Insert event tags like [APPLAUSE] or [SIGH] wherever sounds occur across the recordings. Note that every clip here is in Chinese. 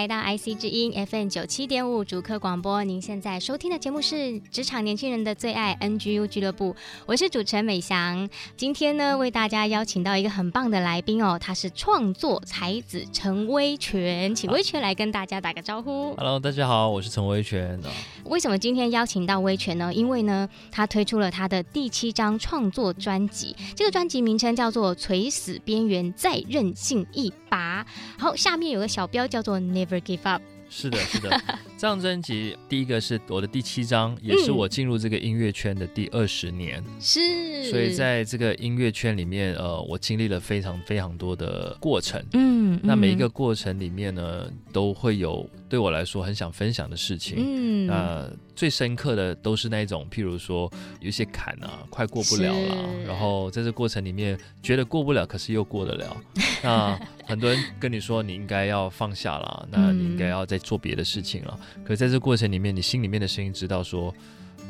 来到 IC 之音 FM 九七点五主客广播，您现在收听的节目是职场年轻人的最爱 NGU 俱乐部，我是主持人美翔。今天呢，为大家邀请到一个很棒的来宾哦，他是创作才子陈威权，请威权来跟大家打个招呼。Hello，大家好，我是陈威权。为什么今天邀请到威权呢？因为呢，他推出了他的第七张创作专辑，这个专辑名称叫做《垂死边缘，再任性一把》，然后下面有个小标叫做 Never Give Up。是的，是的，[LAUGHS] 这张专辑第一个是我的第七张，也是我进入这个音乐圈的第二十年。是、嗯，所以在这个音乐圈里面，呃，我经历了非常非常多的过程。嗯，那每一个过程里面呢，都会有对我来说很想分享的事情。嗯，那最深刻的都是那种，譬如说有一些坎啊，快过不了了，然后在这过程里面觉得过不了，可是又过得了。[LAUGHS] 那很多人跟你说你应该要放下了，那你应该要再做别的事情了。可在这过程里面，你心里面的声音知道说，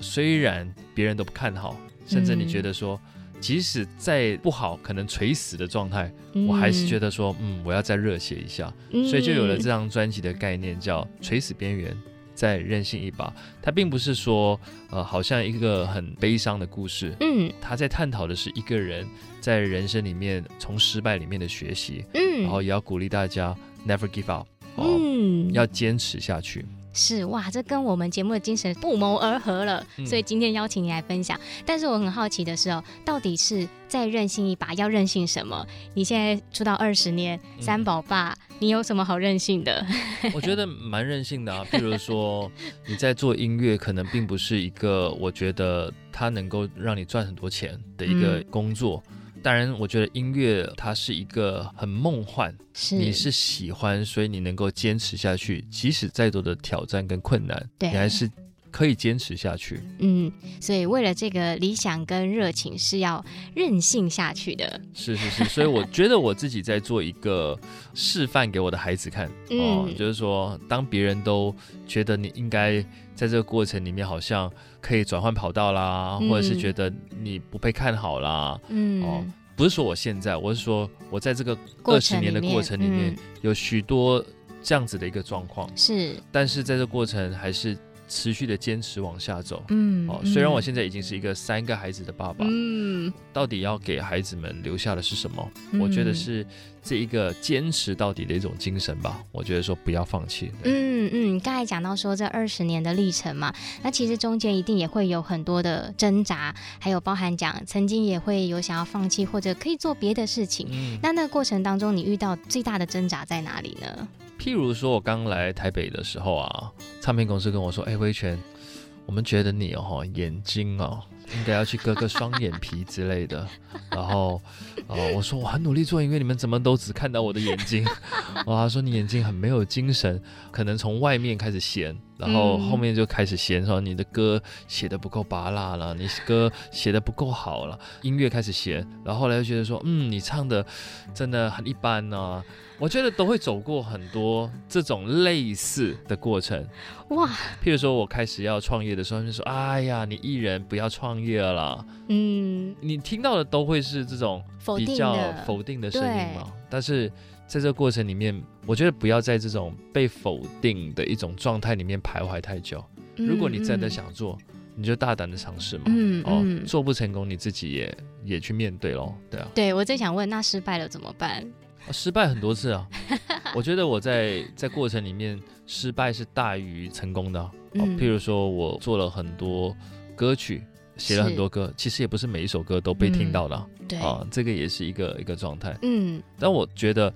虽然别人都不看好，甚至你觉得说，即使再不好，可能垂死的状态，我还是觉得说，嗯，我要再热血一下。所以就有了这张专辑的概念，叫“垂死边缘”。再任性一把，它并不是说，呃，好像一个很悲伤的故事。嗯，他在探讨的是一个人在人生里面从失败里面的学习。嗯，然后也要鼓励大家 never give up，嗯，要坚持下去。是哇，这跟我们节目的精神不谋而合了，嗯，所以今天邀请你来分享。但是我很好奇的是哦，到底是再任性一把，要任性什么？你现在出道二十年，三宝爸，嗯，你有什么好任性的？我觉得蛮任性的啊，譬如说 [LAUGHS] 你在做音乐，可能并不是一个我觉得它能够让你赚很多钱的一个工作。嗯当然，我觉得音乐它是一个很梦幻，是。你是喜欢，所以你能够坚持下去，即使再多的挑战跟困难，你还是可以坚持下去。嗯，所以为了这个理想跟热情是要任性下去的。是是是，所以我觉得我自己在做一个示范给我的孩子看，哦，嗯，就是说，当别人都觉得你应该在这个过程里面好像。可以转换跑道啦，或者是觉得你不被看好啦，嗯，哦，不是说我现在，我是说我在这个二十年的过程里面，里面嗯、有许多这样子的一个状况，是，但是在这过程还是。持续的坚持往下走，嗯，哦，虽然我现在已经是一个三个孩子的爸爸，嗯，到底要给孩子们留下的是什么？嗯，我觉得是这一个坚持到底的一种精神吧。我觉得说不要放弃。嗯嗯，刚才讲到说这二十年的历程嘛，那其实中间一定也会有很多的挣扎，还有包含讲曾经也会有想要放弃或者可以做别的事情。嗯，那那个过程当中，你遇到最大的挣扎在哪里呢？譬如说，我刚来台北的时候啊，唱片公司跟我说：“哎、欸，威权，我们觉得你哦，眼睛哦，应该要去割个双眼皮之类的。[LAUGHS] ”然后，呃，我说我很努力做音乐，你们怎么都只看到我的眼睛？哇，[LAUGHS] 他说你眼睛很没有精神，可能从外面开始嫌，然后后面就开始嫌说你的歌写的不够拔辣了，你歌写的不够好了，音乐开始嫌，然后后来又觉得说，嗯，你唱的真的很一般呢、啊。我觉得都会走过很多这种类似的过程，哇！譬如说我开始要创业的时候，就说：“哎呀，你艺人不要创业了。”嗯，你听到的都会是这种比较否定的声音嘛。但是在这个过程里面，我觉得不要在这种被否定的一种状态里面徘徊太久。如果你真的想做，嗯、你就大胆的尝试嘛。嗯，哦，做不成功，你自己也也去面对咯。对啊。对，我最想问，那失败了怎么办？失败很多次啊，我觉得我在在过程里面失败是大于成功的，啊嗯。譬如说我做了很多歌曲，写了很多歌，其实也不是每一首歌都被听到的，啊。嗯、对啊，这个也是一个一个状态。嗯，但我觉得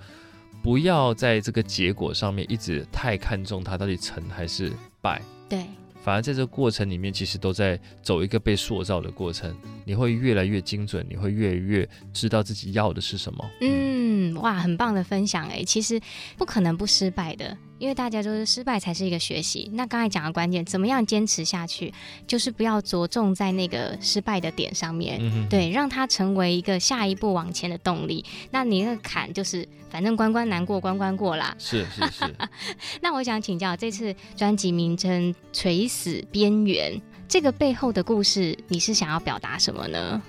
不要在这个结果上面一直太看重它到底成还是败。对。反而在这个过程里面，其实都在走一个被塑造的过程。你会越来越精准，你会越来越知道自己要的是什么。嗯，哇，很棒的分享哎！其实不可能不失败的。因为大家都是失败才是一个学习。那刚才讲的关键，怎么样坚持下去，就是不要着重在那个失败的点上面，嗯、对，让它成为一个下一步往前的动力。那你那个坎就是，反正关关难过关关过啦。是是是。[LAUGHS] 那我想请教，这次专辑名称《垂死边缘》，这个背后的故事，你是想要表达什么呢？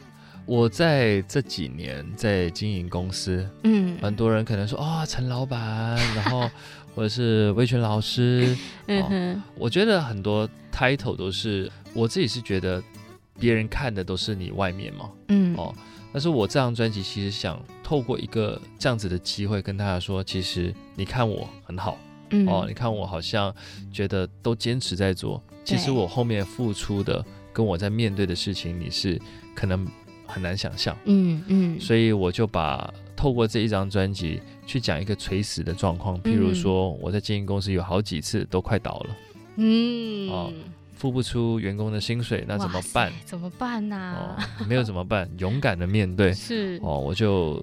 我在这几年在经营公司，嗯，很多人可能说啊，哦、陈老板，然后。或者是魏权老师，[LAUGHS] 嗯哼，我觉得很多 title 都是我自己是觉得别人看的都是你外面嘛，嗯。哦，但是我这张专辑其实想透过一个这样子的机会跟大家说，其实你看我很好，嗯。哦，你看我好像觉得都坚持在做，其实我后面付出的跟我在面对的事情，你是可能很难想象，嗯嗯，所以我就把。透过这一张专辑去讲一个垂死的状况，譬如说我在经营公司有好几次都快倒了，嗯，哦，付不出员工的薪水，那怎么办？怎么办呢？啊？哦，没有怎么办？勇敢的面对。[LAUGHS] 是哦，我就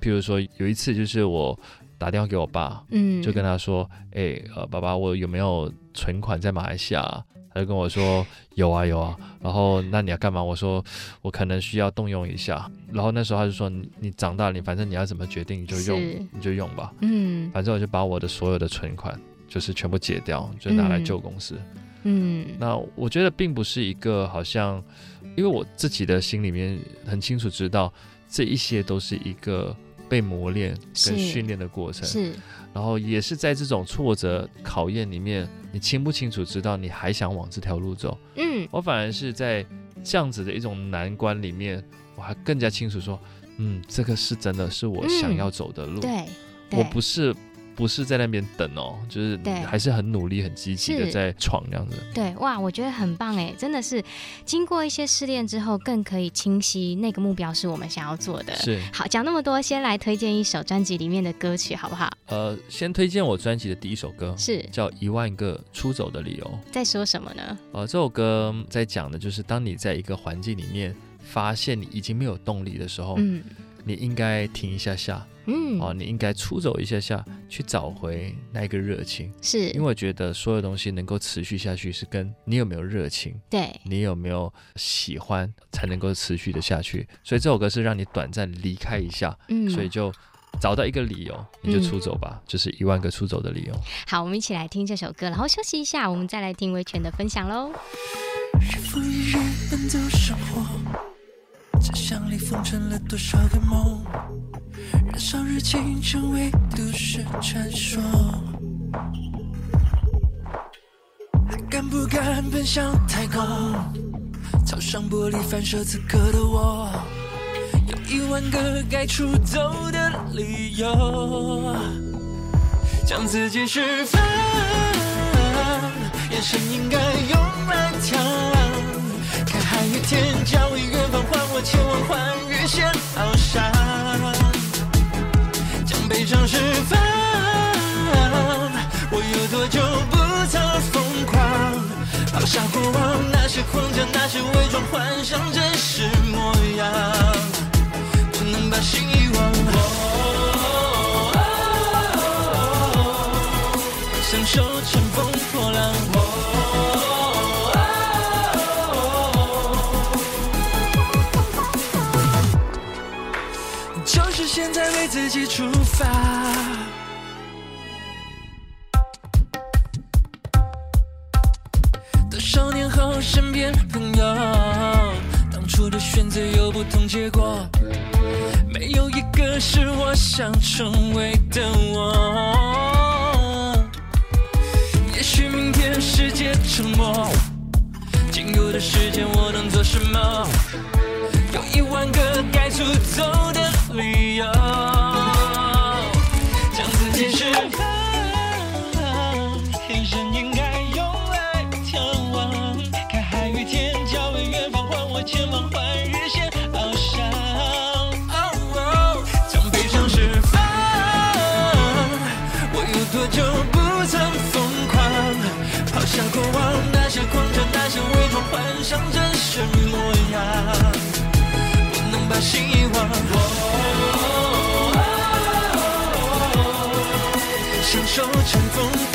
譬如说有一次就是我打电话给我爸，嗯，就跟他说，哎，欸，呃，爸爸，我有没有存款在马来西亚？他就跟我说有啊有啊，然后那你要干嘛？我说我可能需要动用一下。然后那时候他就说你，你长大了，你反正你要怎么决定你就用，你就用吧。嗯，反正我就把我的所有的存款就是全部解掉，就拿来救公司。嗯，那我觉得并不是一个好像，因为我自己的心里面很清楚知道，这一些都是一个被磨练跟训练的过程。是。然后也是在这种挫折考验里面，你清不清楚知道你还想往这条路走？嗯，我反而是在这样子的一种难关里面，我还更加清楚说，嗯，这个是真的是我想要走的路。嗯，对，对，我不是。不是在那边等哦，就是还是很努力、很积极的在闯这样子。对，哇，我觉得很棒哎，真的是经过一些试炼之后，更可以清晰那个目标是我们想要做的。是，好，讲那么多，先来推荐一首专辑里面的歌曲好不好？呃，先推荐我专辑的第一首歌，是叫《一万个出走的理由》。在说什么呢？呃，这首歌在讲的就是当你在一个环境里面发现你已经没有动力的时候，嗯，你应该停一下下。嗯，哦，你应该出走一下下，去找回那个热情。是，因为我觉得所有东西能够持续下去，是跟你有没有热情，对，你有没有喜欢，才能够持续的下去。所以这首歌是让你短暂离开一下，嗯，所以就找到一个理由，你就出走吧，嗯、就是一万个出走的理由。好，我们一起来听这首歌，然后休息一下，我们再来听维权的分享喽。纸箱里封存了多少个梦，燃烧热情成为都市传说，还敢不敢奔向太空？朝上玻璃反射此刻的我，有一万个该出走的理由，将自己释放，眼神应该用来挑亮。海与天，交汇远方，换我前往环宇线翱翔，将悲伤释放。我有多久不曾疯狂？抛下过往那些框架，那些伪装，幻想真实模样，不能把心遗忘。享受乘风发多少年后，身边朋友，当初的选择有不同结果，没有一个是我想成为的我。也许明天世界沉默，仅有的时间我能做什么？有一万个该出走的理由，远方，天生应该用来眺望，看海与天交于远方，换我前帆换日线，翱翔，将悲伤释放。我有多久不曾疯狂，抛下过往，那些狂热，那些伪装，换上真实模样，不能把希望忘。双手撑风。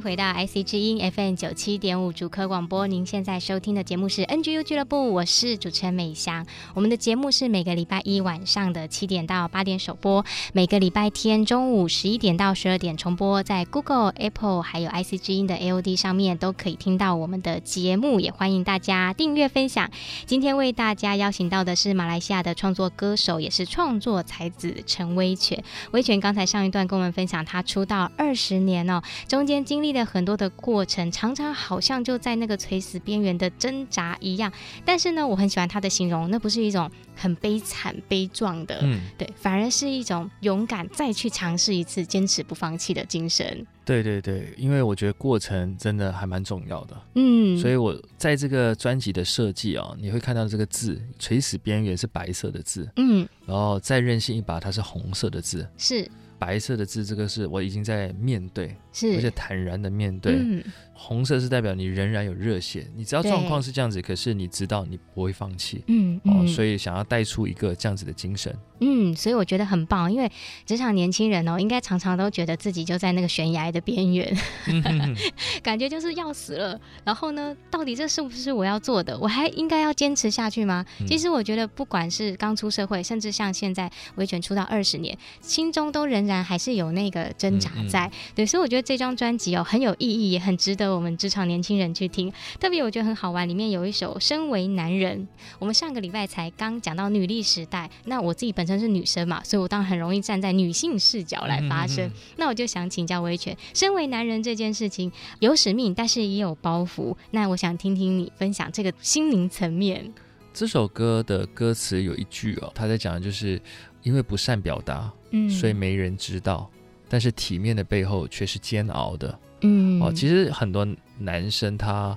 回到 IC 之音 FM 九七点五主科广播，您现在收听的节目是 NGU 俱乐部，我是主持人美翔。我们的节目是每个礼拜一晚上的七点到八点首播，每个礼拜天中午十一点到十二点重播，在 Google、Apple 还有 IC 之音的 AOD 上面都可以听到我们的节目，也欢迎大家订阅分享。今天为大家邀请到的是马来西亚的创作歌手，也是创作才子陈威权。威权刚才上一段跟我们分享，他出道二十年哦，中间。经历了很多的过程，常常好像就在那个垂死边缘的挣扎一样。但是呢，我很喜欢他的形容，那不是一种很悲惨悲壮的，嗯，对，反而是一种勇敢再去尝试一次、坚持不放弃的精神。对对对，因为我觉得过程真的还蛮重要的，嗯，所以我在这个专辑的设计啊，你会看到这个字“垂死边缘”是白色的字，嗯，然后再任性一把，它是红色的字，是。白色的字，这个是我已经在面对，是而且坦然的面对。嗯红色是代表你仍然有热血，你知道状况是这样子，可是你知道你不会放弃，嗯，哦，嗯、所以想要带出一个这样子的精神，嗯，所以我觉得很棒，因为职场年轻人哦，应该常常都觉得自己就在那个悬崖的边缘，嗯、[LAUGHS] 感觉就是要死了。然后呢，到底这是不是我要做的？我还应该要坚持下去吗？嗯、其实我觉得，不管是刚出社会，甚至像现在维权出道二十年，心中都仍然还是有那个挣扎在。对，所以我觉得这张专辑哦很有意义，也很值得。我们职场年轻人去听，特别我觉得很好玩。里面有一首《身为男人》，我们上个礼拜才刚讲到女力时代。那我自己本身是女生嘛，所以我当然很容易站在女性视角来发声。嗯嗯嗯，那我就想请教威权，身为男人这件事情有使命，但是也有包袱。那我想听听你分享这个心灵层面。这首歌的歌词有一句哦，他在讲的就是因为不善表达，嗯，所以没人知道，但是体面的背后却是煎熬的。嗯，哦，其实很多男生他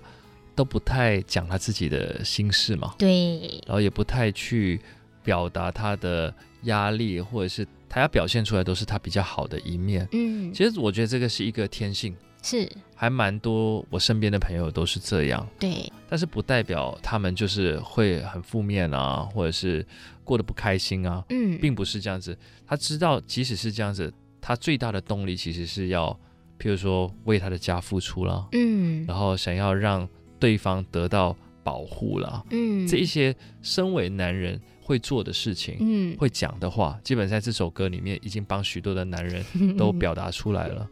都不太讲他自己的心事嘛，对，然后也不太去表达他的压力，或者是他要表现出来都是他比较好的一面。嗯，其实我觉得这个是一个天性，是。还蛮多我身边的朋友都是这样，对，但是不代表他们就是会很负面啊，或者是过得不开心啊，嗯，并不是这样子。他知道即使是这样子，他最大的动力其实是要。譬如说为他的家付出了，嗯，然后想要让对方得到保护了，嗯，这一些身为男人会做的事情，嗯，会讲的话，基本在这首歌里面已经帮许多的男人 [LAUGHS] 都表达出来了，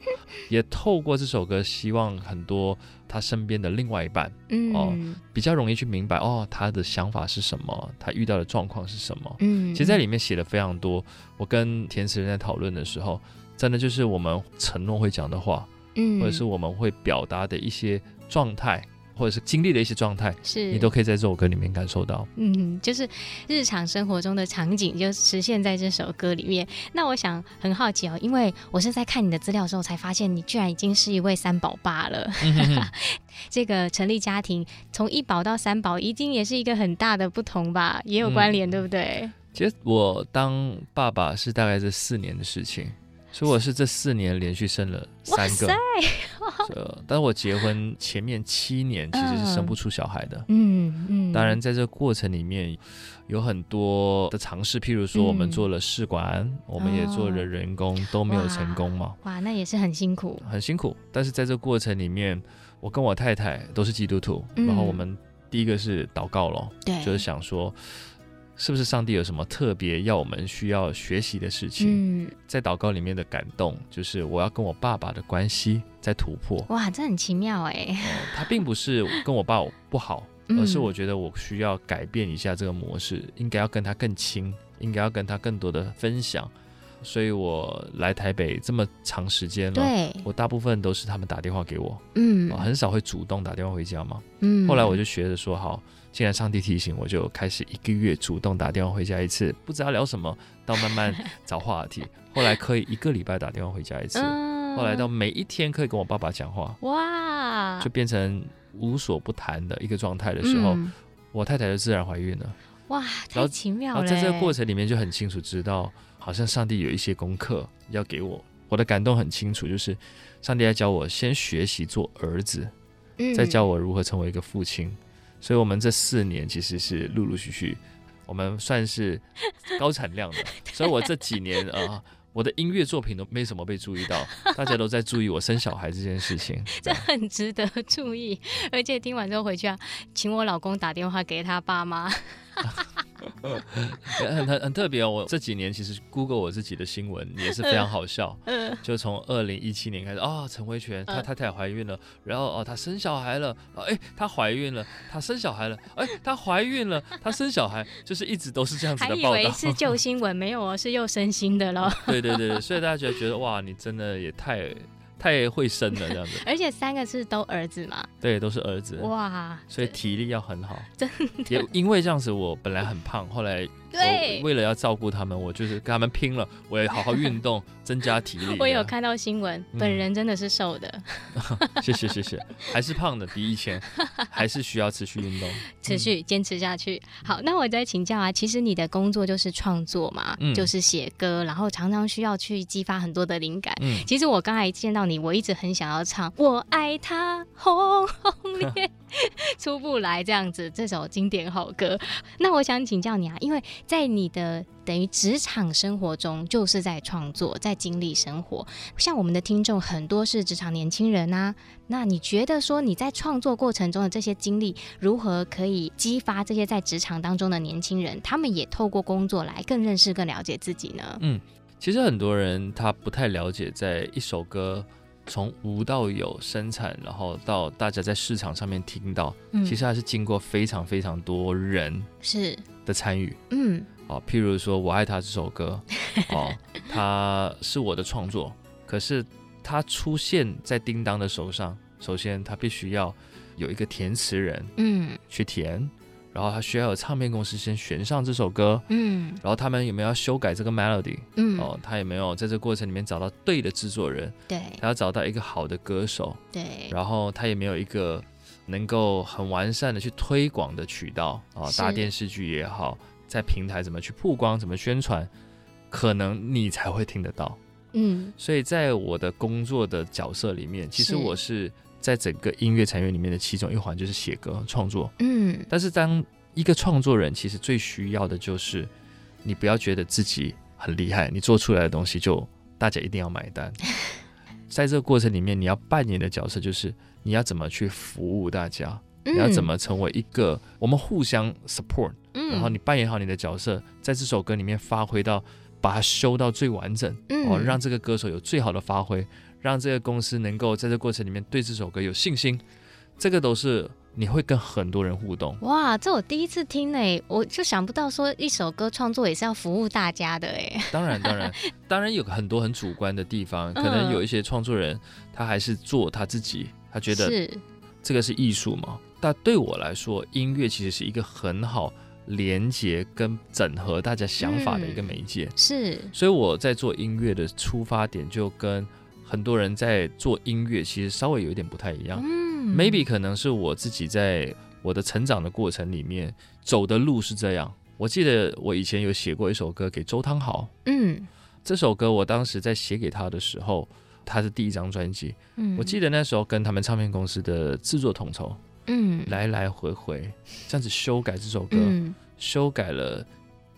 也透过这首歌，希望很多他身边的另外一半，嗯，哦，比较容易去明白哦，他的想法是什么，他遇到的状况是什么，嗯，其实在里面写了非常多。我跟填词人在讨论的时候。真的就是我们承诺会讲的话，嗯，或者是我们会表达的一些状态，或者是经历的一些状态，是你都可以在这首歌里面感受到。嗯，就是日常生活中的场景就实现在这首歌里面。那我想很好奇哦，因为我是在看你的资料的时候才发现，你居然已经是一位三宝爸了。[LAUGHS] 这个成立家庭从一宝到三宝，一定也是一个很大的不同吧？也有关联，嗯、对不对？其实我当爸爸是大概这四年的事情。所以我是这四年连续生了三个，呃，[LAUGHS] 但是我结婚前面七年其实是生不出小孩的。嗯嗯。当然，在这个过程里面有很多的尝试，譬如说我们做了试管，嗯、我们也做了人工，哦、都没有成功嘛。哇，那也是很辛苦。很辛苦，但是在这个过程里面，我跟我太太都是基督徒，嗯、然后我们第一个是祷告了，对，就是想说。是不是上帝有什么特别要我们需要学习的事情？嗯，在祷告里面的感动，就是我要跟我爸爸的关系在突破。哇，这很奇妙哎、呃！他并不是跟我爸不好，[LAUGHS] 而是我觉得我需要改变一下这个模式，应该要跟他更亲，应该要跟他更多的分享。所以我来台北这么长时间了，对，我大部分都是他们打电话给我，嗯，很少会主动打电话回家嘛。嗯，后来我就学着说好。既然上帝提醒，我就开始一个月主动打电话回家一次，不知道聊什么，到慢慢 [LAUGHS] 找话题。后来可以一个礼拜打电话回家一次，后来到每一天可以跟我爸爸讲话，哇，就变成无所不谈的一个状态的时候，我太太就自然怀孕了。哇，太奇妙了！然后在这个过程里面就很清楚知道，好像上帝有一些功课要给我。我的感动很清楚，就是上帝在教我先学习做儿子，再教我如何成为一个父亲。所以，我们这四年其实是陆陆续续，我们算是 [LAUGHS] 高产量的。所以我这几年啊、呃，我的音乐作品都没什么被注意到，大家都在注意我生小孩这件事情，[LAUGHS] 这很值得注意。而且听完之后回去啊，请我老公打电话给他爸妈。[LAUGHS] [LAUGHS] 很很很特别哦！我这几年其实 Google 我自己的新闻也是非常好笑。嗯，就从二零一七年开始啊，陈维权他太太怀孕了，然后哦他生小孩了，哎他怀孕了，他生小孩了，哎他怀孕了，他生小孩，就是一直都是这样子的报道。还以为是旧新闻，没有哦，是又生新的了。[LAUGHS] 对对对，所以大家觉得觉得哇，你真的也太。太会生了，这样子，[LAUGHS] 而且三个是都儿子嘛？对，都是儿子。哇，所以体力要很好。真的，也因为这样子，我本来很胖，后来。对，为了要照顾他们，我就是跟他们拼了。我也好好运动，[LAUGHS] 增加体力。我有看到新闻，本人真的是瘦的。[LAUGHS] 谢谢谢谢，还是胖的，比以前 [LAUGHS] 还是需要持续运动，持续坚持下去。好，那我再请教啊，其实你的工作就是创作嘛，嗯、就是写歌，然后常常需要去激发很多的灵感。嗯，其实我刚才见到你，我一直很想要唱《我爱他轰轰烈》。出不来这样子，这首经典好歌。那我想请教你啊，因为在你的等于职场生活中，就是在创作，在经历生活。像我们的听众很多是职场年轻人啊，那你觉得说你在创作过程中的这些经历，如何可以激发这些在职场当中的年轻人，他们也透过工作来更认识、更了解自己呢？嗯，其实很多人他不太了解，在一首歌。从无到有生产，然后到大家在市场上面听到，嗯、其实还是经过非常非常多人是的参与。嗯，哦，譬如说我爱他这首歌，哦，[LAUGHS] 他是我的创作，可是他出现在叮当的手上，首先他必须要有一个填词人，嗯，去填。然后他需要有唱片公司先选上这首歌，嗯，然后他们有没有要修改这个 melody，嗯，哦，他有没有在这个过程里面找到对的制作人，对，他要找到一个好的歌手，对，然后他也没有一个能够很完善的去推广的渠道，啊、哦，大电视剧也好，在平台怎么去曝光，怎么宣传，可能你才会听得到，嗯，所以在我的工作的角色里面，其实我是。在整个音乐产业里面的其中一环就是写歌创作，嗯，但是当一个创作人，其实最需要的就是你不要觉得自己很厉害，你做出来的东西就大家一定要买单。[LAUGHS] 在这个过程里面，你要扮演的角色就是你要怎么去服务大家，你要怎么成为一个我们互相 support，然后你扮演好你的角色，在这首歌里面发挥到把它修到最完整，哦，让这个歌手有最好的发挥。让这个公司能够在这个过程里面对这首歌有信心，这个都是你会跟很多人互动。哇，这我第一次听诶，我就想不到说一首歌创作也是要服务大家的诶。当然，当然，[LAUGHS] 当然有很多很主观的地方，可能有一些创作人他还是做他自己，他觉得这个是艺术嘛。但对我来说，音乐其实是一个很好连接跟整合大家想法的一个媒介。是，所以我在做音乐的出发点就跟。很多人在做音乐，其实稍微有一点不太一样。嗯，maybe 可能是我自己在我的成长的过程里面走的路是这样。我记得我以前有写过一首歌给周汤豪。嗯，这首歌我当时在写给他的时候，他是第一张专辑。嗯，我记得那时候跟他们唱片公司的制作统筹，嗯，来来回回这样子修改这首歌，嗯修改了，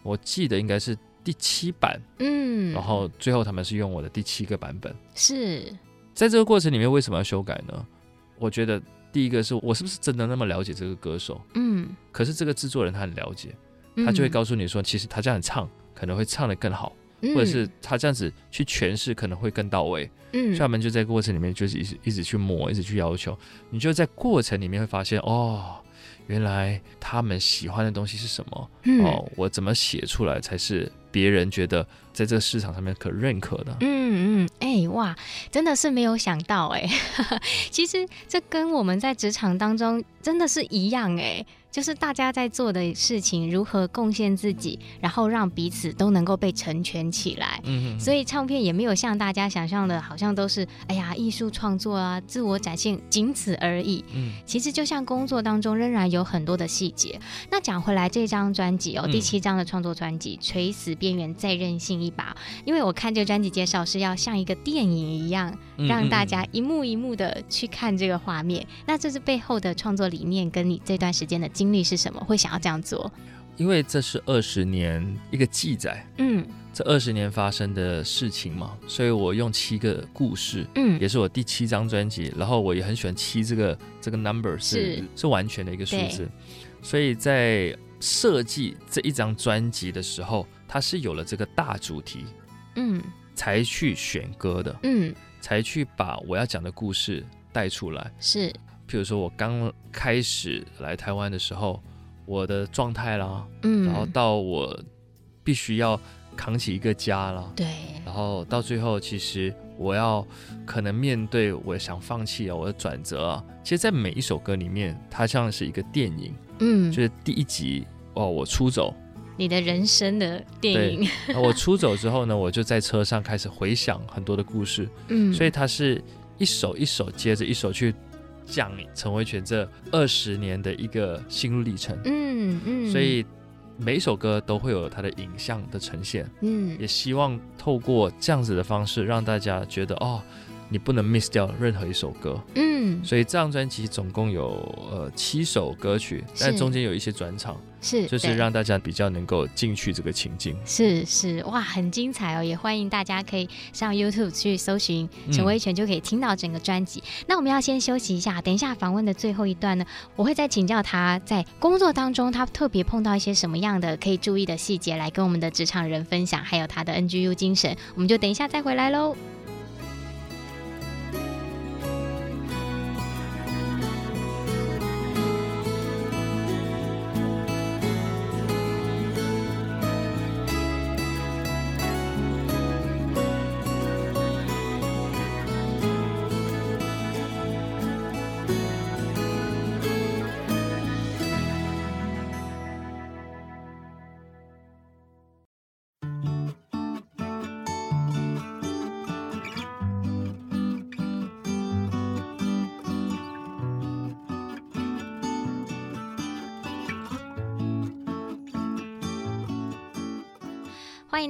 我记得应该是第七版，嗯，然后最后他们是用我的第七个版本。是，在这个过程里面，为什么要修改呢？我觉得第一个是我是不是真的那么了解这个歌手？嗯，可是这个制作人他很了解，他就会告诉你说，其实他这样唱可能会唱得更好。嗯，或者是他这样子去诠释可能会更到位，嗯，所以他们就在过程里面就是一直一直去磨，一直去要求，你就在过程里面会发现哦，原来他们喜欢的东西是什么，嗯、哦，我怎么写出来才是别人觉得在这个市场上面可认可的，嗯嗯，哎、哇，真的是没有想到哎，[LAUGHS] 其实这跟我们在职场当中真的是一样哎。就是大家在做的事情，如何贡献自己，然后让彼此都能够被成全起来。嗯哼，所以唱片也没有像大家想象的，好像都是哎呀艺术创作啊，自我展现，仅此而已。嗯，其实就像工作当中，仍然有很多的细节。那讲回来，这张专辑哦，第七张的创作专辑《垂死边缘再任性一把》，因为我看这个专辑介绍是要像一个电影一样，让大家一幕一幕的去看这个画面。那这是背后的创作理念，跟你这段时间的经历是什么？会想要这样做？因为这是二十年一个记载，嗯，这二十年发生的事情嘛，所以我用七个故事，嗯，也是我第七张专辑，然后我也很喜欢七这个这个 number 是是，是完全的一个数字，所以在设计这一张专辑的时候，它是有了这个大主题，嗯，才去选歌的，嗯，才去把我要讲的故事带出来，是。譬如说，我刚开始来台湾的时候，我的状态啦，嗯，然后到我必须要扛起一个家啦，对，然后到最后，其实我要可能面对我想放弃啊，我的转折啊，其实，在每一首歌里面，它像是一个电影，嗯，就是第一集哦，我出走，你的人生的电影，对，我出走之后呢，我就在车上开始回想很多的故事，嗯，所以它是一首一首接着一首去。讲陈维权这二十年的一个心路历程，嗯嗯，所以每一首歌都会有它的影像的呈现，嗯，也希望透过这样子的方式让大家觉得哦，你不能 miss 掉任何一首歌，嗯，所以这张专辑总共有呃七首歌曲，但中间有一些转场。是，就是让大家比较能够进去这个情境。是是，哇，很精彩哦！也欢迎大家可以上 YouTube 去搜寻陈威权，就可以听到整个专辑。嗯。那我们要先休息一下，等一下访问的最后一段呢，我会再请教他在工作当中他特别碰到一些什么样的可以注意的细节，来跟我们的职场人分享，还有他的 NGU 精神。我们就等一下再回来喽。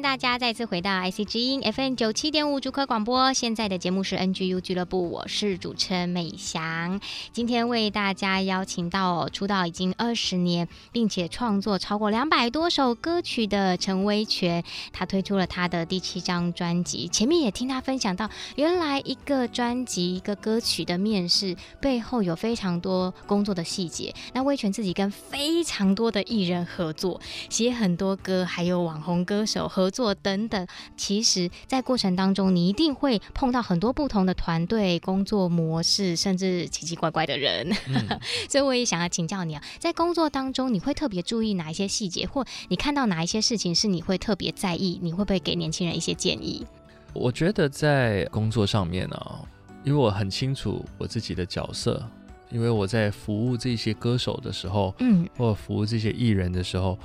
大家再次回到 IC 之音 FM 九七点五竹科广播。现在的节目是 NGU 俱乐部，我是主持人美翔。今天为大家邀请到出道已经二十年，并且创作超过两百多首歌曲的陈威权，他推出了他的第七张专辑。前面也听他分享到，原来一个专辑、一个歌曲的面试背后有非常多工作的细节。那威权自己跟非常多的艺人合作，写很多歌，还有网红歌手。合作等等，其实，在过程当中，你一定会碰到很多不同的团队工作模式，甚至奇奇怪怪的人。嗯、[LAUGHS] 所以，我也想要请教你啊，在工作当中，你会特别注意哪一些细节，或你看到哪一些事情是你会特别在意？你会不会给年轻人一些建议？我觉得在工作上面呢、啊，因为我很清楚我自己的角色，因为我在服务这些歌手的时候，嗯，或服务这些艺人的时候，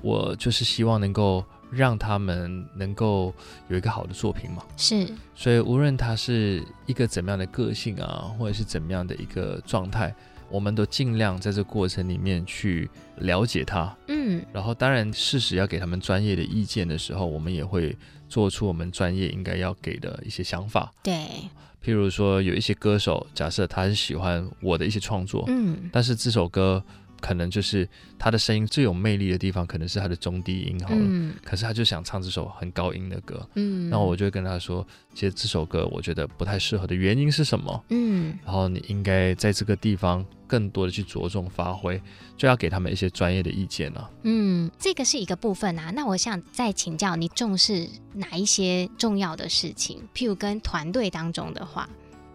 我就是希望能够。让他们能够有一个好的作品嘛？是，所以无论他是一个怎么样的个性啊，或者是怎么样的一个状态，我们都尽量在这过程里面去了解他，嗯，然后当然事实要给他们专业的意见的时候，我们也会做出我们专业应该要给的一些想法。对，譬如说有一些歌手，假设他很喜欢我的一些创作，嗯，但是这首歌。可能就是他的声音最有魅力的地方，可能是他的中低音好了。嗯，可是他就想唱这首很高音的歌。嗯，那我就会跟他说，其实这首歌我觉得不太适合的原因是什么？嗯，然后你应该在这个地方更多的去着重发挥，就要给他们一些专业的意见了。嗯，这个是一个部分啊。那我想再请教你，重视哪一些重要的事情？譬如跟团队当中的话，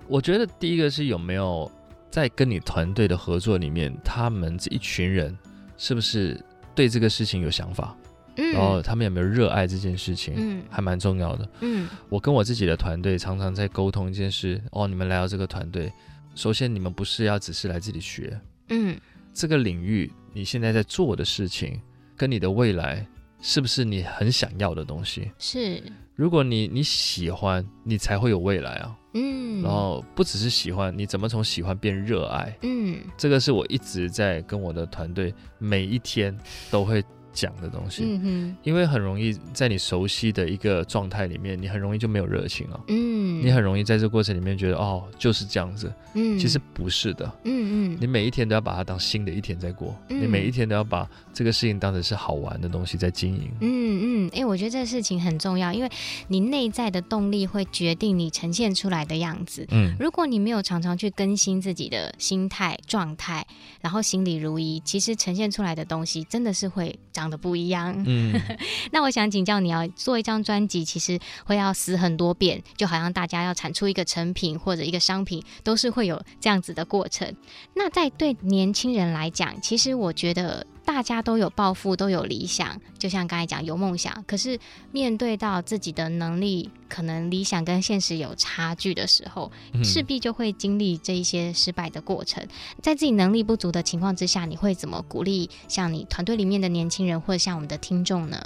我觉得第一个是有没有。在跟你团队的合作里面，他们这一群人是不是对这个事情有想法？嗯，然后他们有没有热爱这件事情？嗯，还蛮重要的。嗯，我跟我自己的团队常常在沟通一件事。哦，你们来到这个团队，首先你们不是要只是来这里学，嗯，这个领域你现在在做的事情，跟你的未来是不是你很想要的东西？是。如果你你喜欢，你才会有未来啊。嗯，然后不只是喜欢，你怎么从喜欢变热爱？嗯，这个是我一直在跟我的团队每一天都会讲的东西，嗯哼，因为很容易在你熟悉的一个状态里面，你很容易就没有热情了，嗯，你很容易在这个过程里面觉得哦就是这样子，嗯，其实不是的，嗯嗯，你每一天都要把它当新的一天在过，嗯，你每一天都要把这个事情当成是好玩的东西在经营，嗯嗯，哎，我觉得这个事情很重要，因为你内在的动力会决定你呈现出来的样子，嗯，如果你没有常常去更新自己的心态状态，然后心里如一，其实呈现出来的东西真的是会长得不一样。嗯，[LAUGHS] 那我想请教你要做一张专辑，其实会要死很多遍，就好像大家要产出一个成品或者一个商品，都是会有这样子的过程。那在对年轻人来讲，其实我觉得大家都有抱负，都有理想，就像刚才讲有梦想，可是面对到自己的能力，可能理想跟现实有差距的时候，势必就会经历这一些失败的过程。在自己能力不足的情况之下，你会怎么鼓励像你团队里面的年轻人，或者像我们的听众呢？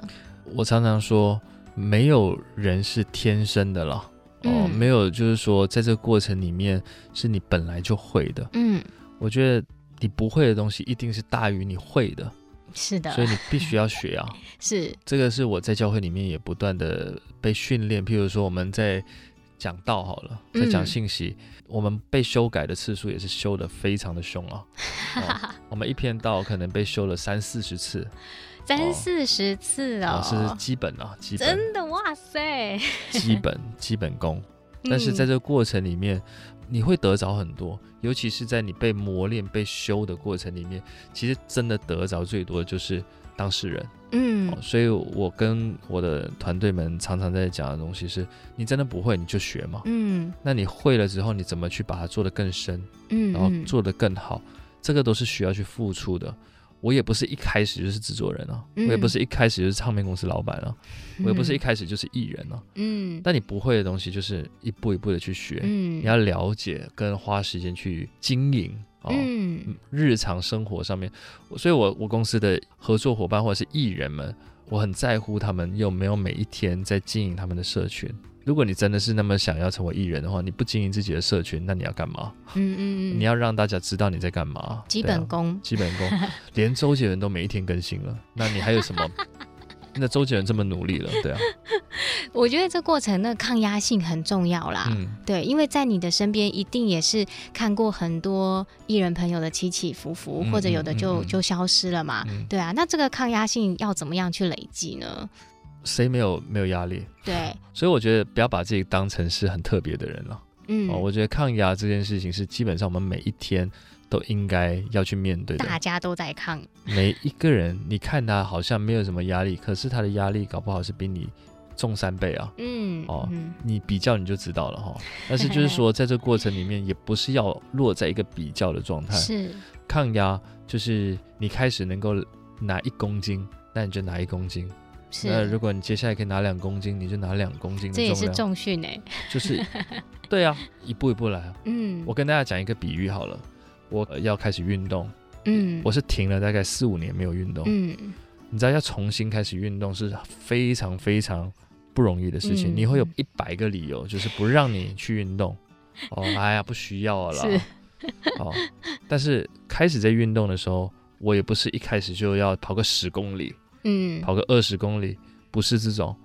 我常常说，没有人是天生的了，嗯、哦，没有就是说在这个过程里面是你本来就会的。嗯，我觉得。你不会的东西一定是大于你会的，是的，所以你必须要学啊。[LAUGHS] 是，这个是我在教会里面也不断的被训练。譬如说我们在讲道好了，在讲信息，嗯、我们被修改的次数也是修的非常的凶啊、[LAUGHS] 哦。我们一篇道可能被修了三四十次，三四十次哦，哦，是基本啊，基本真的哇塞，基本基本功。[LAUGHS] 但是在这个过程里面。嗯你会得着很多，尤其是在你被磨练、被修的过程里面，其实真的得着最多的就是当事人。嗯、哦，所以我跟我的团队们常常在讲的东西是：你真的不会，你就学嘛。嗯，那你会了之后，你怎么去把它做得更深？嗯，然后做得更好，这个都是需要去付出的。我也不是一开始就是制作人啊，嗯、我也不是一开始就是唱片公司老板啊，嗯、我也不是一开始就是艺人啊。嗯，但你不会的东西，就是一步一步的去学。嗯，你要了解跟花时间去经营哦。嗯，日常生活上面，所以我我公司的合作伙伴或者是艺人们，我很在乎他们有没有每一天在经营他们的社群。如果你真的是那么想要成为艺人的话，你不经营自己的社群，那你要干嘛？嗯嗯嗯，你要让大家知道你在干嘛。基本功，啊、基本功，连周杰伦都每一天更新了，那你还有什么？那周杰伦这么努力了，对啊。[LAUGHS] 我觉得这过程那抗压性很重要啦。嗯，对，因为在你的身边一定也是看过很多艺人朋友的起起伏伏，嗯、或者有的就、就消失了嘛。嗯、对啊，那这个抗压性要怎么样去累积呢？谁没有没有压力？对，[LAUGHS] 所以我觉得不要把自己当成是很特别的人了。嗯，哦，我觉得抗压这件事情是基本上我们每一天都应该要去面对的。大家都在抗，每一个人，你看他好像没有什么压力，可是他的压力搞不好是比你重三倍啊。嗯，哦，嗯，你比较你就知道了哈。但是就是说，在这过程里面，也不是要落在一个比较的状态。是抗压，就是你开始能够拿一公斤，那你就拿一公斤。是，那如果你接下来可以拿两公斤，你就拿两公斤的重量。这也是重训哎，就是，对啊，一步一步来。[LAUGHS] 嗯，我跟大家讲一个比喻好了，我要开始运动，嗯，我是停了大概四五年没有运动，嗯，你知道要重新开始运动是非常非常不容易的事情，嗯、你会有一百个理由就是不让你去运动，[LAUGHS] 哦，哎呀，不需要了啦，哦，但是开始在运动的时候，我也不是一开始就要跑个十公里，嗯，跑个二十公里，不是这种。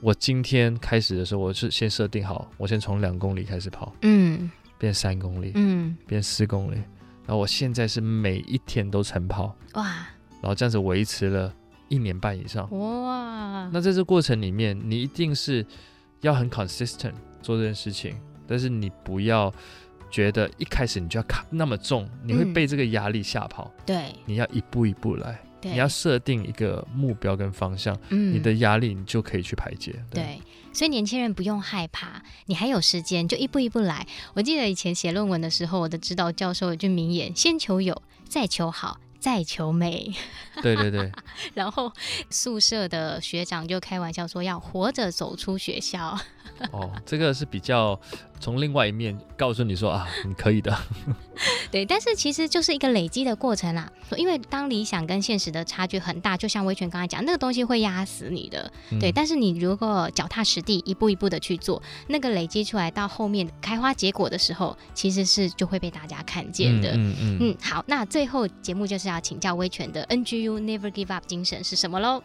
我今天开始的时候，我是先设定好，我先从两公里开始跑，嗯，变三公里，嗯，变四公里，然后我现在是每一天都晨跑，哇，然后这样子维持了一年半以上，哇，那在这过程里面，你一定是要很 consistent 做这件事情，但是你不要觉得一开始你就要卡那么重，你会被这个压力吓跑，对，你要一步一步来。你要设定一个目标跟方向，嗯，你的压力你就可以去排解。对，对，所以年轻人不用害怕，你还有时间，就一步一步来。我记得以前写论文的时候，我的指导教授有句名言：先求有，再求好。再求美，对对对，[LAUGHS] 然后宿舍的学长就开玩笑说要活着走出学校。[LAUGHS] 哦，这个是比较从另外一面告诉你说啊，[LAUGHS] 你可以的。[LAUGHS] 对，但是其实就是一个累积的过程啦。因为当理想跟现实的差距很大，就像威权刚才讲，那个东西会压死你的。嗯、对，但是你如果脚踏实地，一步一步的去做，那个累积出来到后面开花结果的时候，其实是就会被大家看见的。嗯嗯，嗯，好，那最后节目就是要请教威权的 NGU Never Give Up 精神是什么喽？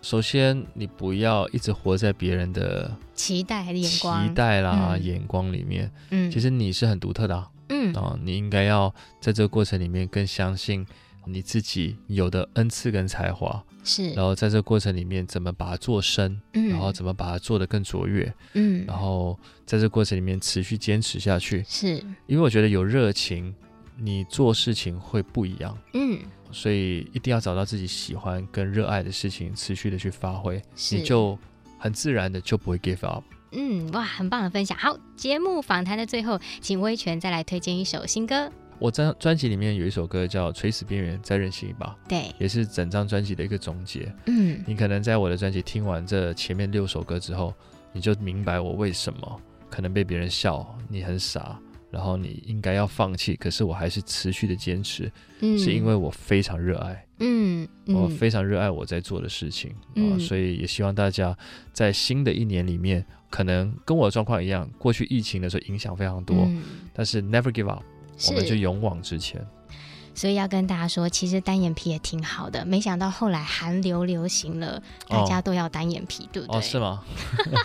首先，你不要一直活在别人的期待还是眼光、期待啦、嗯、眼光里面。嗯，其实你是很独特的啊。嗯啊、哦，你应该要在这个过程里面更相信你自己有的恩赐跟才华。是。然后在这个过程里面，怎么把它做深？嗯。然后怎么把它做得更卓越？嗯。然后在这个过程里面持续坚持下去。是。因为我觉得有热情，你做事情会不一样。嗯。所以一定要找到自己喜欢跟热爱的事情，持续的去发挥，你就很自然的就不会 give up。嗯，哇，很棒的分享。好，节目访谈的最后，请威权再来推荐一首新歌。我专专辑里面有一首歌叫《垂死边缘再任性一把》，对，也是整张专辑的一个总结。嗯，你可能在我的专辑听完这前面六首歌之后，你就明白我为什么可能被别人笑你很傻。然后你应该要放弃，可是我还是持续的坚持，嗯，是因为我非常热爱，嗯，嗯，我非常热爱我在做的事情，嗯，呃，所以也希望大家在新的一年里面，可能跟我的状况一样，过去疫情的时候影响非常多，嗯，但是 never give up，我们就勇往直前。所以要跟大家说，其实单眼皮也挺好的。没想到后来韩流流行了，大家都要单眼皮，哦、对不对？哦，是吗？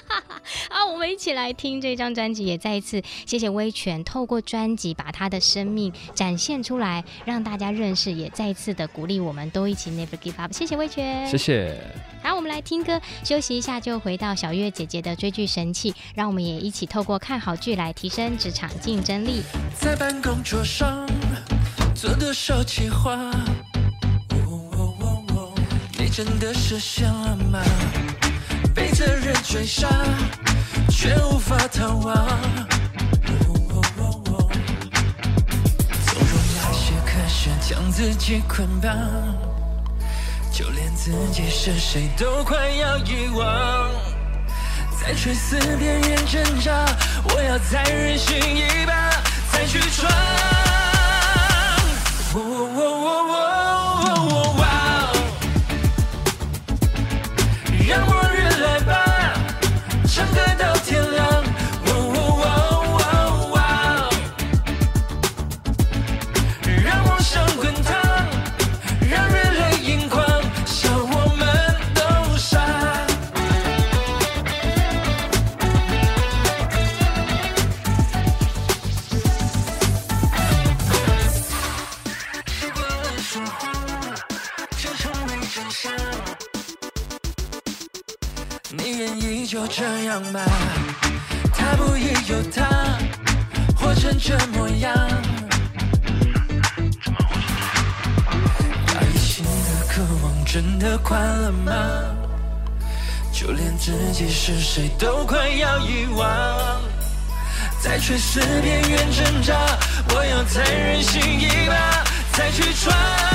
[LAUGHS] 好，我们一起来听这张专辑。也再一次谢谢威权，透过专辑把他的生命展现出来，让大家认识，也再一次的鼓励我们都一起 Never Give Up。谢谢威权，谢谢。好，我们来听歌，休息一下就回到小月姐姐的追剧神器，让我们也一起透过看好剧来提升职场竞争力。在办公桌上。做的小计划，你真的实现了吗？被责任追杀，却无法逃亡。纵容那些可是将自己捆绑，就连自己是谁都快要遗忘。在垂死边缘挣扎，我要再任性一把，再去闯。真的快乐吗？就连自己是谁都快要遗忘。在垂死边缘挣扎，我要再任性一把，再去闯。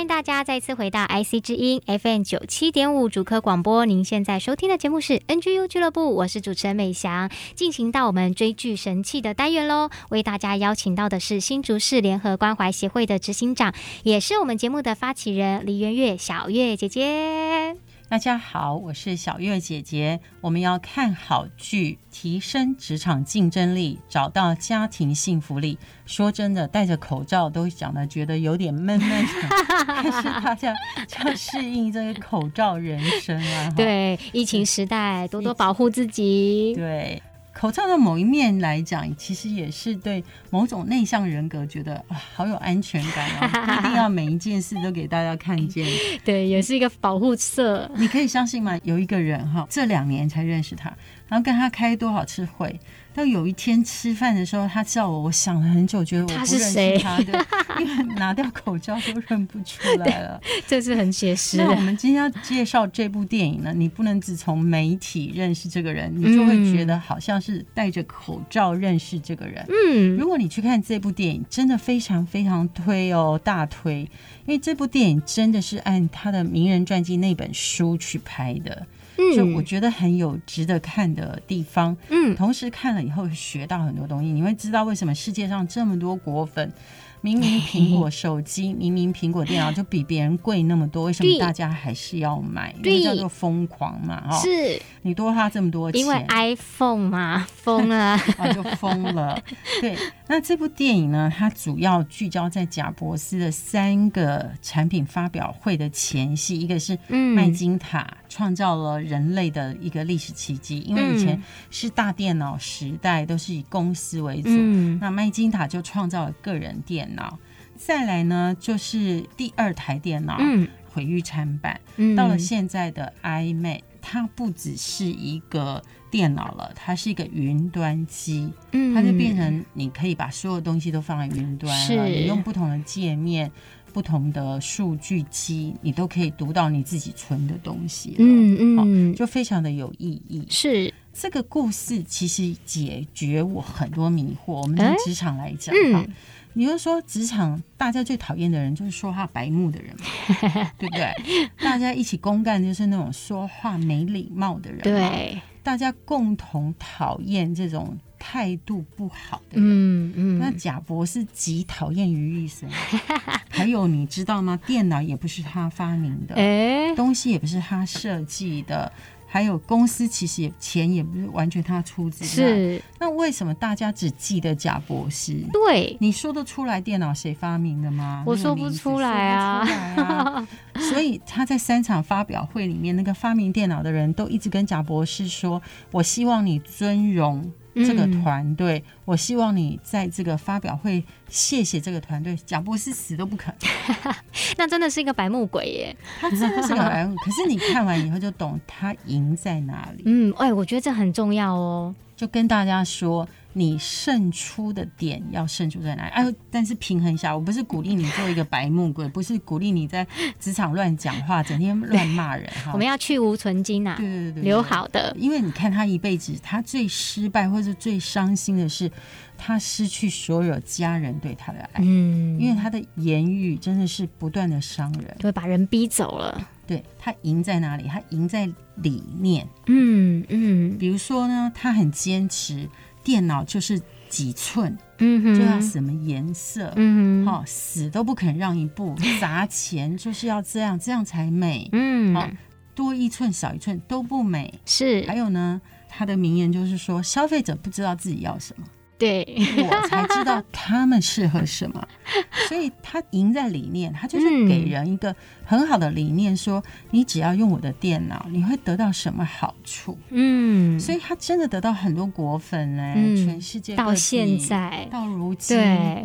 欢迎大家再次回到 IC 之音 FM 九七点五主科广播。您现在收听的节目是 NGU 俱乐部，我是主持人美翔。进行到我们追剧神器的单元喽，为大家邀请到的是新竹市联合关怀协会的执行长，也是我们节目的发起人李媛月小月姐姐。大家好，我是小月姐姐。我们要看好剧，提升职场竞争力，找到家庭幸福力。说真的，戴着口罩都讲的觉得有点闷闷的，[LAUGHS] 但是大家就要适应这个口罩人生啊。对，疫情时代，多多保护自己。对。口罩的某一面来讲，其实也是对某种内向人格觉得哇，好有安全感哦，[LAUGHS] 一定要每一件事都给大家看见。对，也是一个保护色。你可以相信吗？有一个人哈，这两年才认识他，然后跟他开多少次会。到有一天吃饭的时候，他叫我，我想了很久，觉得我不认识他的，他是谁？因为拿掉口罩都认不出来了。[LAUGHS] 这是很写实。那我们今天要介绍这部电影呢，你不能只从媒体认识这个人，你就会觉得好像是戴着口罩认识这个人。嗯，如果你去看这部电影，真的非常非常推哦，大推，因为这部电影真的是按他的名人传记那本书去拍的。就我觉得很有值得看的地方，嗯，同时看了以后学到很多东西，你会知道为什么世界上这么多果粉。明明苹果手机，明明苹果电脑就比别人贵那么多，为什么大家还是要买？这，叫做疯狂嘛！哦，是。你多花这么多钱，因为 iPhone 嘛，疯了。啊，[LAUGHS] 就疯了。对，那这部电影呢，它主要聚焦在贾伯斯的三个产品发表会的前夕，一个是麦金塔创造了人类的一个历史奇迹，因为以前是大电脑时代，都是以公司为主，那麦金塔就创造了个人电脑。再来呢，就是第二台电脑，嗯，毁誉参半。嗯，到了现在的 iMac，它不只是一个电脑了，它是一个云端机，嗯，它就变成你可以把所有东西都放在云端了，你用不同的界面、不同的数据机，你都可以读到你自己存的东西了，嗯嗯，就非常的有意义。是这个故事其实解决我很多迷惑。我们从职场来讲，哈。你就说职场大家最讨厌的人就是说话白目的人嘛，[LAUGHS] 对不对？大家一起公干就是那种说话没礼貌的人，对，大家共同讨厌这种态度不好的人。嗯嗯，那贾博士极讨厌于医生，[LAUGHS] 还有你知道吗？电脑也不是他发明的，哎，东西也不是他设计的。还有公司其实也钱也不是完全他出资，是那为什么大家只记得贾博士？对，你说得出来电脑谁发明的吗？我说不出来啊，出来啊 [LAUGHS] 所以他在三场发表会里面，那个发明电脑的人都一直跟贾博士说：“我希望你尊荣。”这个团队，嗯、我希望你在这个发表会谢谢这个团队。贾伯斯死都不肯，[LAUGHS] 那真的是一个白目鬼耶！他真的是个白目，[LAUGHS] 可是你看完以后就懂他赢在哪里。嗯，哎，我觉得这很重要哦。就跟大家说。你胜出的点要胜出在哪里？哎，但是平衡一下，我不是鼓励你做一个白目鬼，不是鼓励你在职场乱讲话，整天乱骂人哈。我们要去芜存菁呐，对对对对，留好的。因为你看他一辈子，他最失败或是最伤心的是，他失去所有家人对他的爱。嗯，因为他的言语真的是不断的伤人，就会把人逼走了。对，他赢在哪里？他赢在理念。嗯嗯，比如说呢，他很坚持。电脑就是几寸，嗯哼，就要什么颜色，嗯哼，好，死都不肯让一步，[LAUGHS] 砸钱就是要这样，这样才美，嗯，好，多一寸少一寸都不美，是。还有呢，他的名言就是说，消费者不知道自己要什么。对，我才知道他们适合什么，所以他赢在理念，他就是给人一个很好的理念，说你只要用我的电脑，你会得到什么好处？嗯，所以他真的得到很多果粉哎，全世界到现在到如今，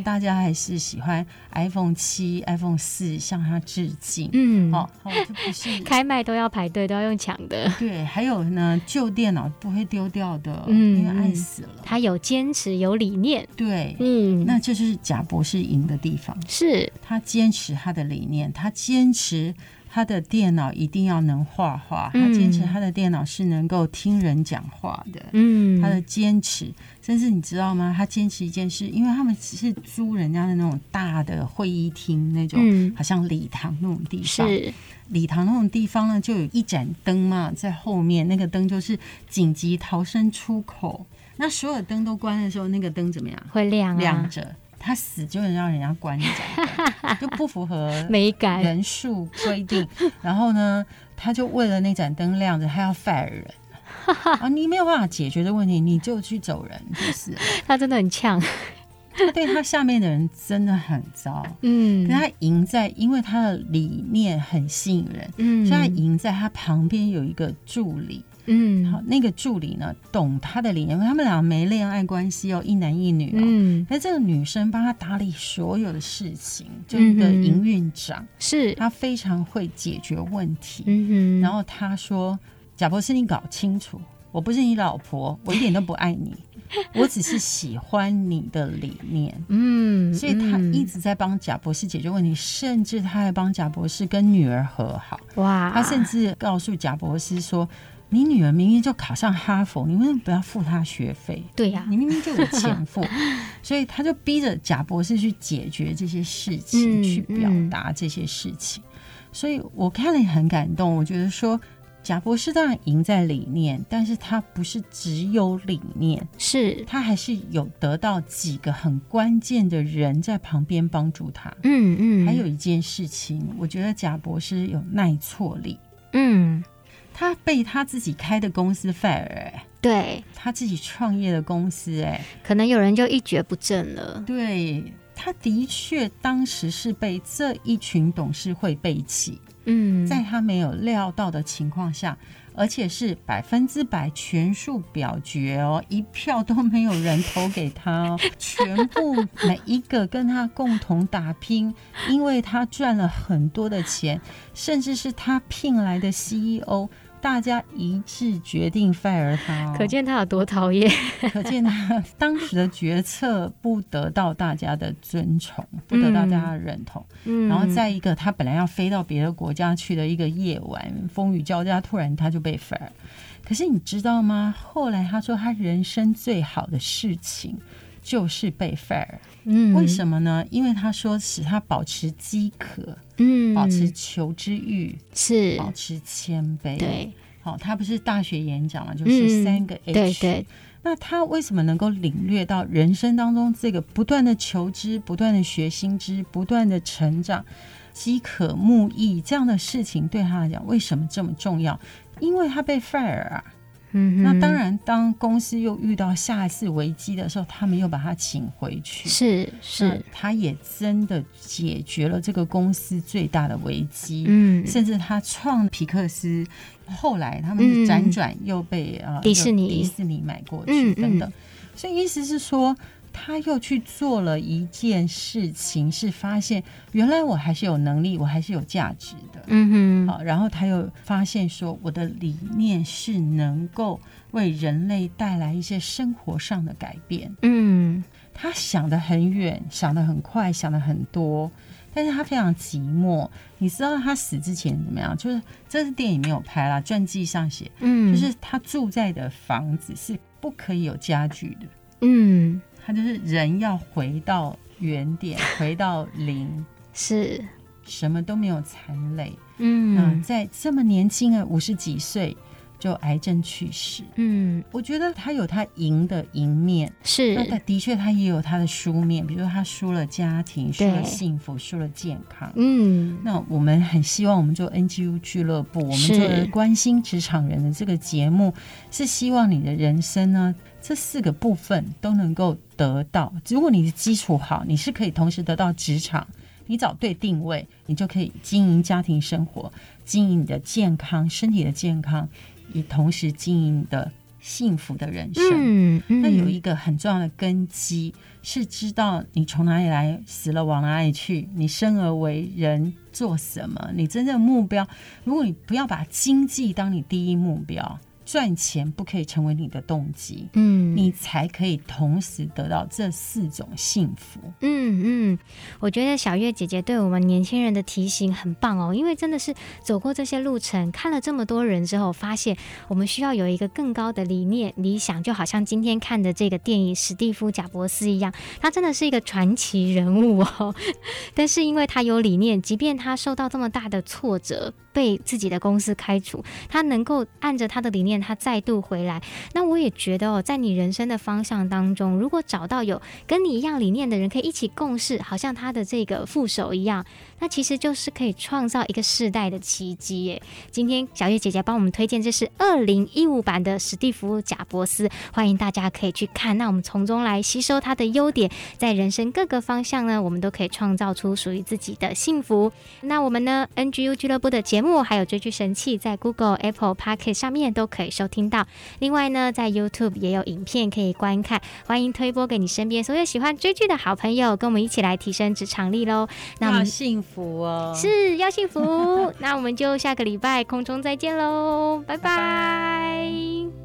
大家还是喜欢 iPhone 七、iPhone 四向他致敬。嗯，哦，就不是 [LAUGHS] 开卖都要排队，都要用抢的。对，还有呢，旧电脑不会丢掉的，嗯，因为爱死了。他有坚持有。理念，对，嗯，那这就是贾博士赢的地方，是他坚持他的理念，他坚持他的电脑一定要能画画，他坚持他的电脑是能够听人讲话的。嗯，他的坚持，甚至你知道吗？他坚持一件事，因为他们只是租人家的那种大的会议厅，那种、嗯、好像礼堂那种地方。是礼堂那种地方呢，就有一盏灯嘛，在后面那个灯就是紧急逃生出口。那所有灯都关的时候，那个灯怎么样？会亮、啊，亮着。他死就能让人家关一盏，就不符合 [LAUGHS] 美感人数规定。然后呢，他就为了那盏灯亮着，他要 fire 人啊！你没有办法解决的问题，你就去走人就是。[LAUGHS] 他真的很呛，他对他下面的人真的很糟。嗯，他赢在，因为他的理念很吸引人。嗯，所以他赢在他旁边有一个助理。嗯，好，那个助理呢，懂他的理念，他们俩没恋爱关系哦，一男一女哦。嗯，那这个女生帮他打理所有的事情，就一个营运长，是他非常会解决问题。嗯哼，然后他说：“贾博士，你搞清楚，我不是你老婆，我一点都不爱你，[LAUGHS] 我只是喜欢你的理念。”嗯，所以他一直在帮贾博士解决问题，甚至他还帮贾博士跟女儿和好。哇，他甚至告诉贾博士说。你女儿明明就考上哈佛，你为什么不要付她学费？对呀、啊，你明明就有钱付，[LAUGHS] 所以他就逼着贾博士去解决这些事情，嗯、去表达这些事情。嗯、所以我看了也很感动。我觉得说，贾博士当然赢在理念，但是他不是只有理念，是他还是有得到几个很关键的人在旁边帮助他。嗯嗯，还有一件事情，我觉得贾博士有耐挫力。嗯。他被他自己开的公司 fire，哎，对，他自己创业的公司，哎，可能有人就一蹶不振了。对，他的确当时是被这一群董事会背弃，嗯，在他没有料到的情况下，而且是百分之百全数表决哦，一票都没有人投给他哦，[LAUGHS] 全部每一个跟他共同打拼，因为他赚了很多的钱，甚至是他聘来的 CEO。大家一致决定 fire 他，可见他有多讨厌。[LAUGHS] 可见他 [LAUGHS] 当时的决策不得到大家的尊崇，不得到大家的认同。嗯，然后在一个他本来要飞到别的国家去的一个夜晚，风雨交加，突然他就被 fire。可是你知道吗？后来他说他人生最好的事情就是被 fire。嗯，为什么呢？因为他说使他保持饥渴。嗯，保持求知欲是保持谦卑。对，好、哦，他不是大学演讲了，就是三个 H。嗯、对对。那他为什么能够领略到人生当中这个不断的求知、不断的学新知、不断的成长、饥渴慕义这样的事情对他来讲为什么这么重要？因为他被 fire 啊。嗯，那当然，当公司又遇到下一次危机的时候，他们又把他请回去。是是，他也真的解决了这个公司最大的危机。嗯，甚至他创皮克斯，后来他们辗转又被啊、嗯呃、迪士尼迪士尼买过去等等。嗯嗯、所以意思是说。他又去做了一件事情，是发现原来我还是有能力，我还是有价值的。嗯哼，好，然后他又发现说，我的理念是能够为人类带来一些生活上的改变。嗯，他想得很远，想得很快，想得很多，但是他非常寂寞。你知道他死之前怎么样？就是这是电影没有拍啦，传记上写，嗯，就是他住在的房子是不可以有家具的。嗯。他就是人要回到原点，[LAUGHS] 回到零，是。什么都没有残累。嗯，嗯，在这么年轻啊五十几岁就癌症去世。嗯，我觉得他有他赢的赢面，是那他的确他也有他的输面，比如说他输了家庭，输了幸福，输了健康。嗯，那我们很希望我们做 NGU 俱乐部，我们做关心职场人的这个节目，是希望你的人生呢。这四个部分都能够得到。如果你的基础好，你是可以同时得到职场，你找对定位，你就可以经营家庭生活，经营你的健康、身体的健康，以同时经营的幸福的人生。嗯嗯。那有一个很重要的根基，是知道你从哪里来，死了往哪里去，你生而为人做什么，你真正目标。如果你不要把经济当你第一目标。赚钱不可以成为你的动机，嗯，你才可以同时得到这四种幸福。嗯嗯，我觉得小月姐姐对我们年轻人的提醒很棒哦，因为真的是走过这些路程，看了这么多人之后，发现我们需要有一个更高的理念、理想，就好像今天看的这个电影《史蒂夫·贾伯斯》一样，他真的是一个传奇人物哦。[LAUGHS] 但是因为他有理念，即便他受到这么大的挫折，被自己的公司开除，他能够按着他的理念。他再度回来，那我也觉得哦，在你人生的方向当中，如果找到有跟你一样理念的人，可以一起共事，好像他的这个副手一样，那其实就是可以创造一个世代的奇迹耶。今天小月姐姐帮我们推荐，这是二零一五版的史蒂夫·贾伯斯，欢迎大家可以去看。那我们从中来吸收他的优点，在人生各个方向呢，我们都可以创造出属于自己的幸福。那我们呢，NGU 俱乐部的节目还有追剧神器，在 Google、Apple Podcast 上面都可以收听到。另外呢，在 YouTube 也有影片可以观看，欢迎推播给你身边所有喜欢追剧的好朋友，跟我们一起来提升职场力喽。那我们幸福哦，是要幸福。[LAUGHS] 那我们就下个礼拜空中再见喽，拜拜。拜拜。